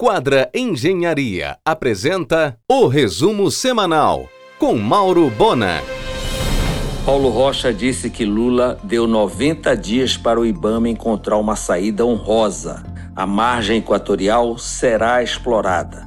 Quadra Engenharia apresenta o resumo semanal com Mauro Bona. Paulo Rocha disse que Lula deu 90 dias para o Ibama encontrar uma saída honrosa. A margem equatorial será explorada.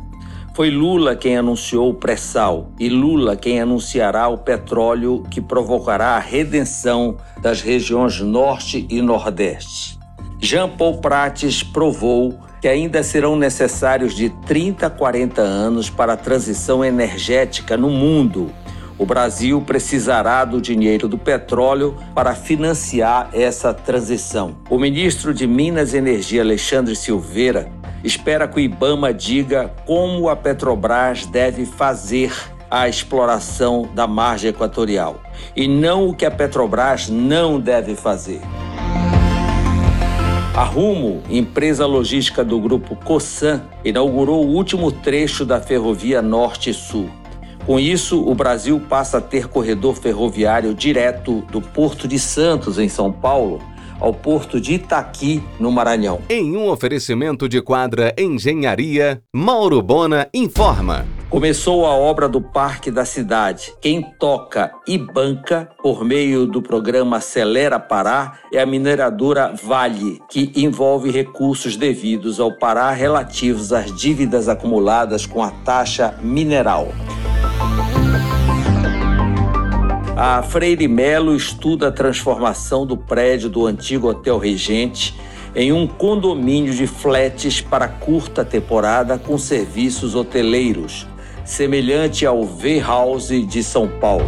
Foi Lula quem anunciou o pré-sal e Lula quem anunciará o petróleo que provocará a redenção das regiões Norte e Nordeste. Jean Paul Prates provou que ainda serão necessários de 30 a 40 anos para a transição energética no mundo. O Brasil precisará do dinheiro do petróleo para financiar essa transição. O ministro de Minas e Energia, Alexandre Silveira, espera que o Ibama diga como a Petrobras deve fazer a exploração da margem equatorial e não o que a Petrobras não deve fazer. A Rumo, empresa logística do grupo Cosan, inaugurou o último trecho da ferrovia Norte-Sul. Com isso, o Brasil passa a ter corredor ferroviário direto do Porto de Santos, em São Paulo, ao porto de Itaqui, no Maranhão. Em um oferecimento de quadra Engenharia, Mauro Bona informa. Começou a obra do Parque da Cidade. Quem toca e banca por meio do programa Acelera Pará é a mineradora Vale, que envolve recursos devidos ao Pará relativos às dívidas acumuladas com a taxa mineral. A Freire Melo estuda a transformação do prédio do antigo Hotel Regente em um condomínio de flats para curta temporada com serviços hoteleiros semelhante ao V-House de São Paulo.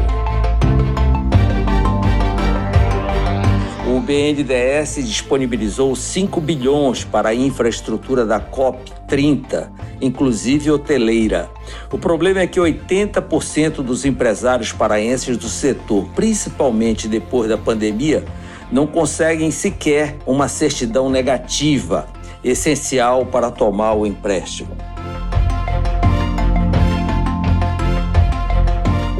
O BNDES disponibilizou 5 bilhões para a infraestrutura da COP 30, inclusive hoteleira. O problema é que 80% dos empresários paraenses do setor, principalmente depois da pandemia, não conseguem sequer uma certidão negativa, essencial para tomar o empréstimo.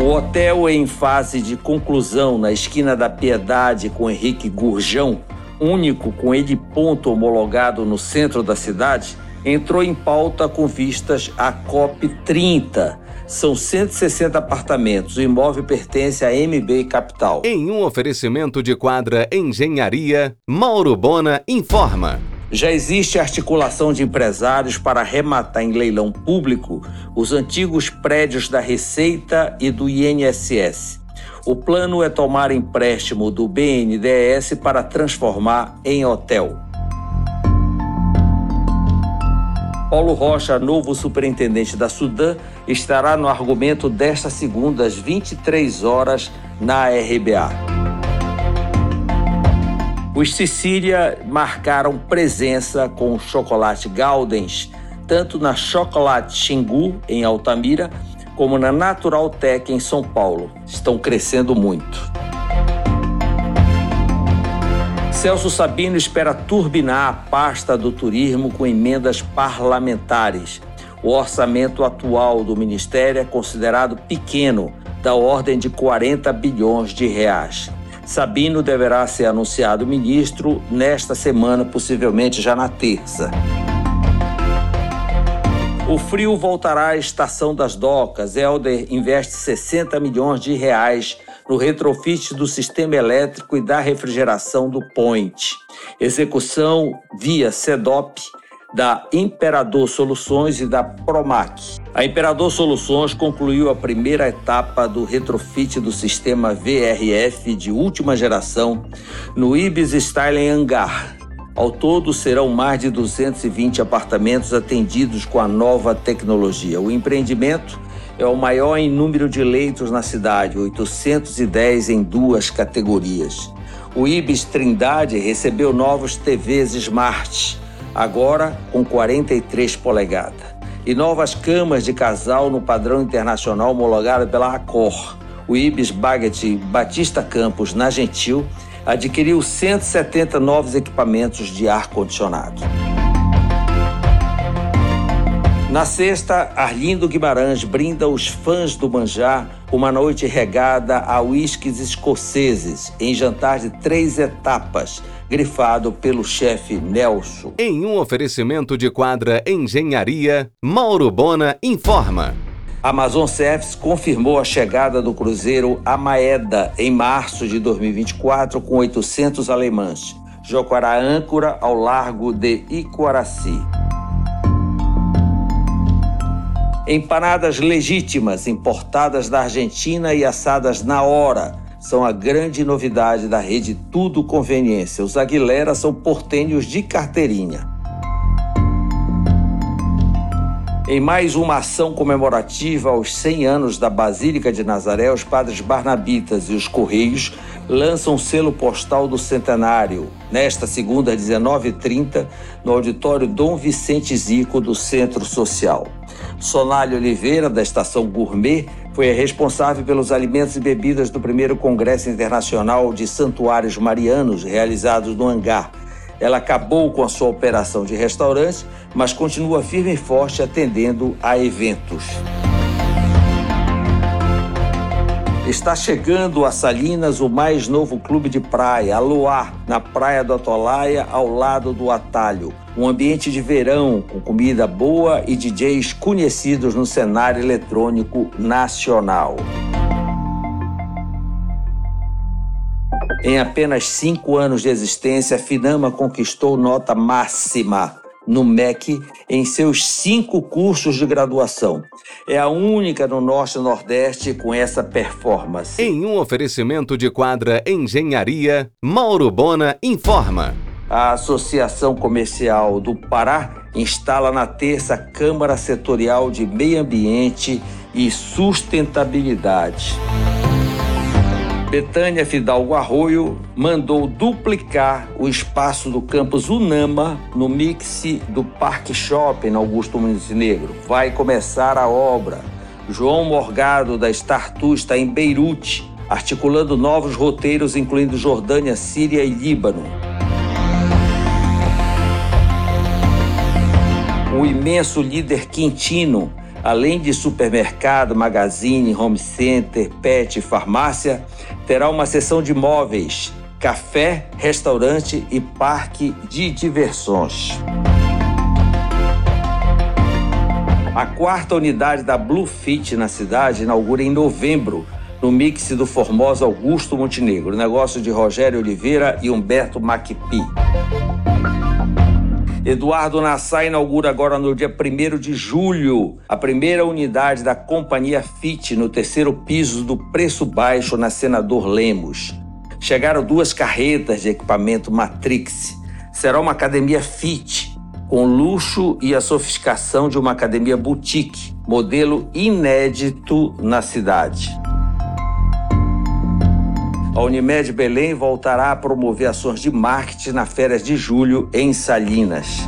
O hotel em fase de conclusão na esquina da Piedade com Henrique Gurjão, único com ele ponto homologado no centro da cidade, entrou em pauta com vistas à COP 30. São 160 apartamentos. O imóvel pertence à MB Capital. Em um oferecimento de quadra Engenharia, Mauro Bona informa. Já existe articulação de empresários para arrematar em leilão público os antigos prédios da Receita e do INSS. O plano é tomar empréstimo do BNDES para transformar em hotel. Paulo Rocha, novo superintendente da Sudã, estará no argumento desta segunda às 23 horas na RBA. Os Sicília marcaram presença com o chocolate Gaudens, tanto na Chocolate Xingu, em Altamira, como na Natural Tech, em São Paulo. Estão crescendo muito. Celso Sabino espera turbinar a pasta do turismo com emendas parlamentares. O orçamento atual do Ministério é considerado pequeno, da ordem de 40 bilhões de reais. Sabino deverá ser anunciado ministro nesta semana, possivelmente já na terça. O frio voltará à estação das docas. Helder investe 60 milhões de reais no retrofit do sistema elétrico e da refrigeração do Point. Execução via CEDOP da Imperador Soluções e da Promac. A Imperador Soluções concluiu a primeira etapa do retrofit do sistema VRF de última geração no Ibis Styling Hangar. Ao todo, serão mais de 220 apartamentos atendidos com a nova tecnologia. O empreendimento é o maior em número de leitos na cidade, 810 em duas categorias. O Ibis Trindade recebeu novos TVs Smart agora com 43 polegadas. E novas camas de casal no padrão internacional homologado pela Accor. O Ibis Baggett Batista Campos, na Gentil, adquiriu 170 novos equipamentos de ar-condicionado. Na sexta, Arlindo Guimarães brinda os fãs do Manjá uma noite regada a uísques escoceses, em jantar de três etapas, grifado pelo chefe Nelson. Em um oferecimento de quadra Engenharia, Mauro Bona informa. Amazon Service confirmou a chegada do cruzeiro Amaeda em março de 2024 com 800 alemães. Jocará âncora ao largo de Icoaraci. Empanadas legítimas, importadas da Argentina e assadas na hora, são a grande novidade da rede Tudo Conveniência. Os Aguilera são portenhos de carteirinha. Em mais uma ação comemorativa aos 100 anos da Basílica de Nazaré, os padres Barnabitas e os Correios lançam o selo postal do centenário, nesta segunda, às 19h30, no auditório Dom Vicente Zico, do Centro Social. Sonália Oliveira, da Estação Gourmet, foi a responsável pelos alimentos e bebidas do primeiro Congresso Internacional de Santuários Marianos, realizados no Hangar. Ela acabou com a sua operação de restaurante, mas continua firme e forte atendendo a eventos. Está chegando a Salinas o mais novo clube de praia, Aloá, na praia do Atolaia, ao lado do Atalho. Um ambiente de verão com comida boa e DJs conhecidos no cenário eletrônico nacional. Em apenas cinco anos de existência, a Finama conquistou nota máxima no MEC em seus cinco cursos de graduação. É a única no Norte e Nordeste com essa performance. Em um oferecimento de quadra Engenharia, Mauro Bona informa. A Associação Comercial do Pará instala na terça Câmara Setorial de Meio Ambiente e Sustentabilidade. Betânia Fidalgo Arroio mandou duplicar o espaço do campus Unama no mix do Parque Shopping na Augusto Montenegro. Vai começar a obra. João Morgado, da Startu, está em Beirute, articulando novos roteiros, incluindo Jordânia, Síria e Líbano. O imenso líder Quintino além de supermercado, magazine, home center, pet e farmácia, terá uma seção de móveis, café, restaurante e parque de diversões. A quarta unidade da Blue Fit na cidade inaugura em novembro, no mix do Formosa Augusto Montenegro, negócio de Rogério Oliveira e Humberto Macpi. Eduardo Nassar inaugura agora no dia 1 de julho a primeira unidade da Companhia FIT no terceiro piso do Preço Baixo na Senador Lemos. Chegaram duas carretas de equipamento Matrix. Será uma academia FIT, com luxo e a sofisticação de uma academia boutique, modelo inédito na cidade. A Unimed Belém voltará a promover ações de marketing na férias de julho em Salinas.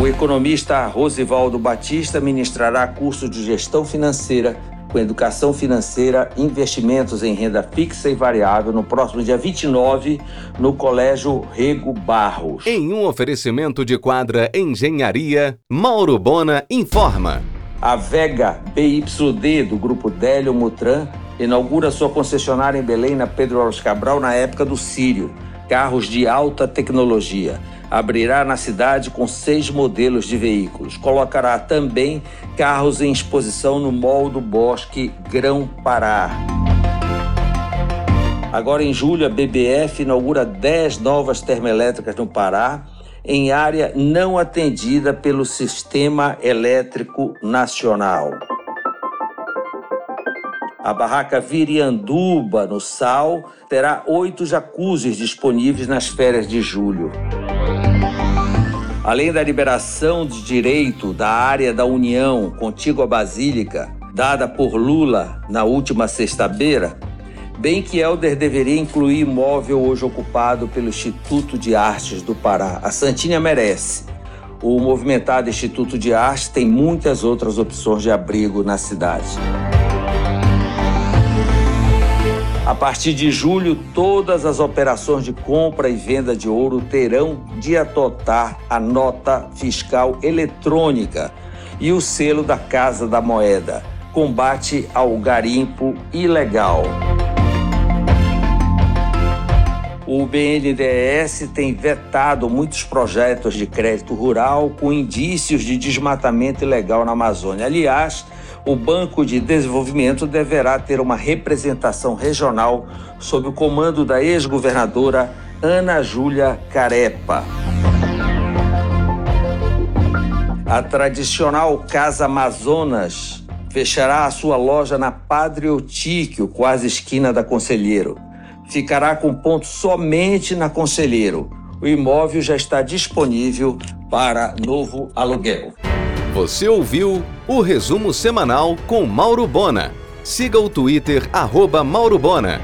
O economista Rosivaldo Batista ministrará curso de gestão financeira com educação financeira, investimentos em renda fixa e variável no próximo dia 29 no Colégio Rego Barros. Em um oferecimento de quadra Engenharia, Mauro Bona informa. A Vega BYD do grupo Délio Mutran inaugura sua concessionária em Belém, na Pedro Alves Cabral, na época do Sírio. Carros de alta tecnologia. Abrirá na cidade com seis modelos de veículos. Colocará também carros em exposição no Mall do Bosque Grão Pará. Agora, em julho, a BBF inaugura 10 novas termoelétricas no Pará, em área não atendida pelo Sistema Elétrico Nacional. A barraca Virianduba, no Sal, terá oito jacuzzis disponíveis nas férias de julho. Além da liberação de direito da área da União contígua à Basílica, dada por Lula na última sexta-feira, bem que Helder deveria incluir imóvel hoje ocupado pelo Instituto de Artes do Pará. A Santinha merece. O movimentado Instituto de Artes tem muitas outras opções de abrigo na cidade. A partir de julho, todas as operações de compra e venda de ouro terão de adotar a nota fiscal eletrônica e o selo da Casa da Moeda. combate ao garimpo ilegal. O BNDES tem vetado muitos projetos de crédito rural com indícios de desmatamento ilegal na Amazônia. Aliás, o Banco de Desenvolvimento deverá ter uma representação regional sob o comando da ex-governadora Ana Júlia Carepa. A tradicional Casa Amazonas fechará a sua loja na Padre Otíquio, quase esquina da Conselheiro ficará com ponto somente na Conselheiro. O imóvel já está disponível para novo aluguel. Você ouviu o resumo semanal com Mauro Bona. Siga o Twitter, arroba Mauro Bona.